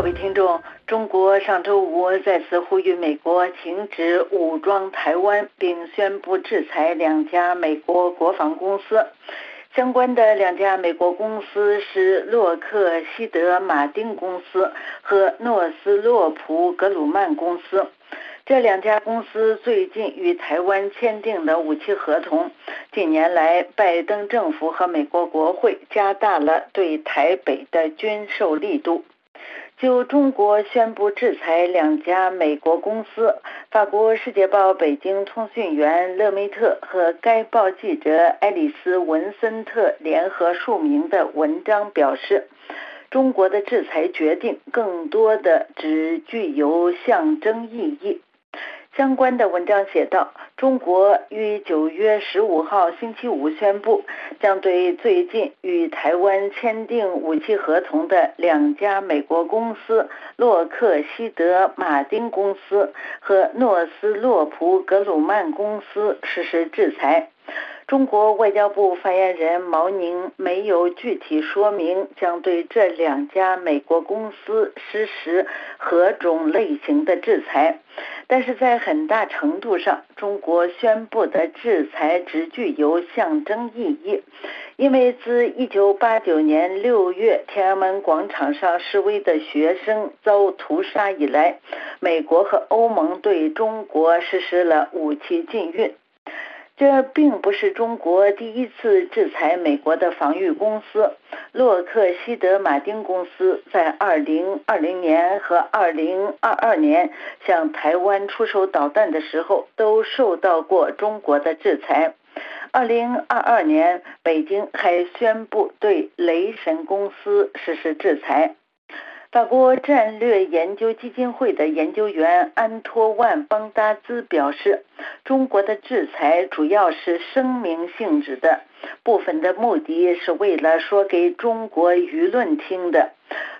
各位听众，中国上周五再次呼吁美国停止武装台湾，并宣布制裁两家美国国防公司。相关的两家美国公司是洛克希德马丁公司和诺斯洛普格鲁曼公司。这两家公司最近与台湾签订了武器合同。近年来，拜登政府和美国国会加大了对台北的军售力度。就中国宣布制裁两家美国公司，法国《世界报》北京通讯员勒梅特和该报记者爱丽丝·文森特联合署名的文章表示，中国的制裁决定更多的只具有象征意义。相关的文章写道：“中国于九月十五号星期五宣布，将对最近与台湾签订武器合同的两家美国公司——洛克希德马丁公司和诺斯洛普格鲁曼公司实施制裁。”中国外交部发言人毛宁没有具体说明将对这两家美国公司实施何种类型的制裁，但是在很大程度上，中国宣布的制裁只具有象征意义，因为自1989年6月天安门广场上示威的学生遭屠杀以来，美国和欧盟对中国实施了武器禁运。这并不是中国第一次制裁美国的防御公司。洛克希德马丁公司在2020年和2022年向台湾出售导弹的时候，都受到过中国的制裁。2022年，北京还宣布对雷神公司实施制裁。法国战略研究基金会的研究员安托万·邦达兹表示，中国的制裁主要是声明性质的，部分的目的是为了说给中国舆论听的。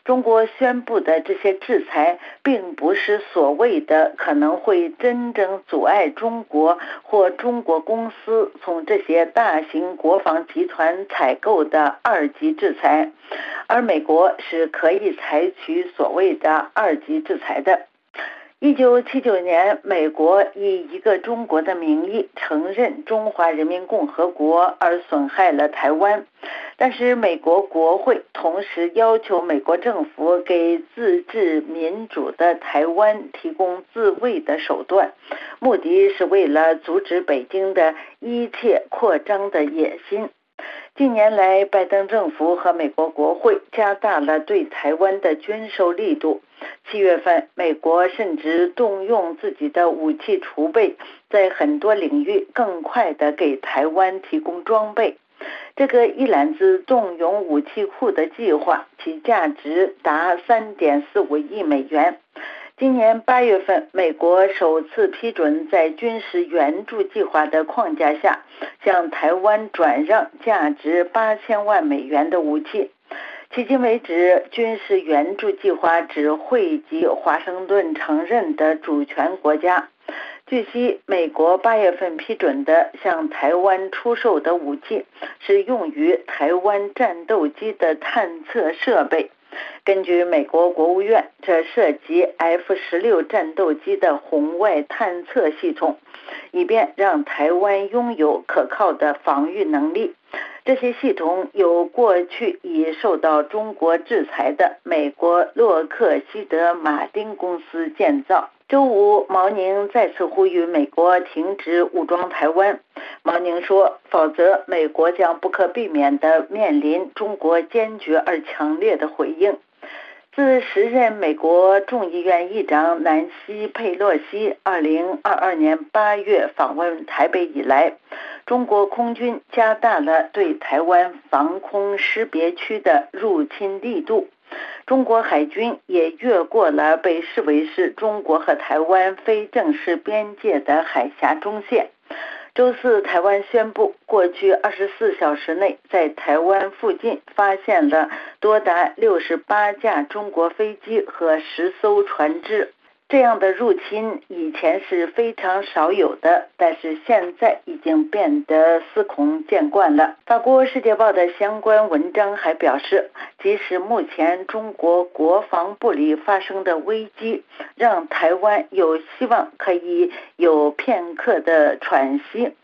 中国宣布的这些制裁，并不是所谓的可能会真正阻碍中国或中国公司从这些大型国防集团采购的二级制裁，而美国是可以采取所谓的二级制裁的。一九七九年，美国以一个中国的名义承认中华人民共和国，而损害了台湾。但是，美国国会同时要求美国政府给自治民主的台湾提供自卫的手段，目的是为了阻止北京的一切扩张的野心。近年来，拜登政府和美国国会加大了对台湾的军售力度。七月份，美国甚至动用自己的武器储备，在很多领域更快地给台湾提供装备。这个一揽子动用武器库的计划，其价值达三点四五亿美元。今年八月份，美国首次批准在军事援助计划的框架下，向台湾转让价值八千万美元的武器。迄今为止，军事援助计划只惠及华盛顿承认的主权国家。据悉，美国八月份批准的向台湾出售的武器，是用于台湾战斗机的探测设备。根据美国国务院，这涉及 F 十六战斗机的红外探测系统，以便让台湾拥有可靠的防御能力。这些系统由过去已受到中国制裁的美国洛克希德马丁公司建造。周五，毛宁再次呼吁美国停止武装台湾。毛宁说：“否则，美国将不可避免地面临中国坚决而强烈的回应。”自时任美国众议院议长南希·佩洛西2022年8月访问台北以来，中国空军加大了对台湾防空识别区的入侵力度。中国海军也越过了被视为是中国和台湾非正式边界的海峡中线。周四，台湾宣布，过去二十四小时内，在台湾附近发现了多达六十八架中国飞机和十艘船只。这样的入侵以前是非常少有的，但是现在已经变得司空见惯了。法国《世界报》的相关文章还表示，即使目前中国国防部里发生的危机，让台湾有希望可以有片刻的喘息，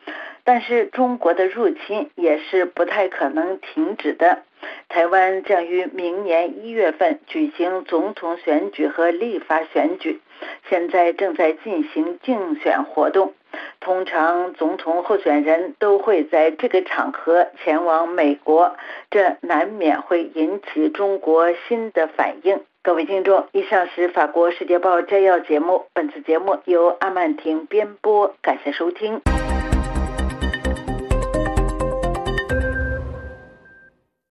但是中国的入侵也是不太可能停止的。台湾将于明年一月份举行总统选举和立法选举，现在正在进行竞选活动。通常总统候选人都会在这个场合前往美国，这难免会引起中国新的反应。各位听众，以上是法国《世界报》摘要节目，本次节目由阿曼婷编播，感谢收听。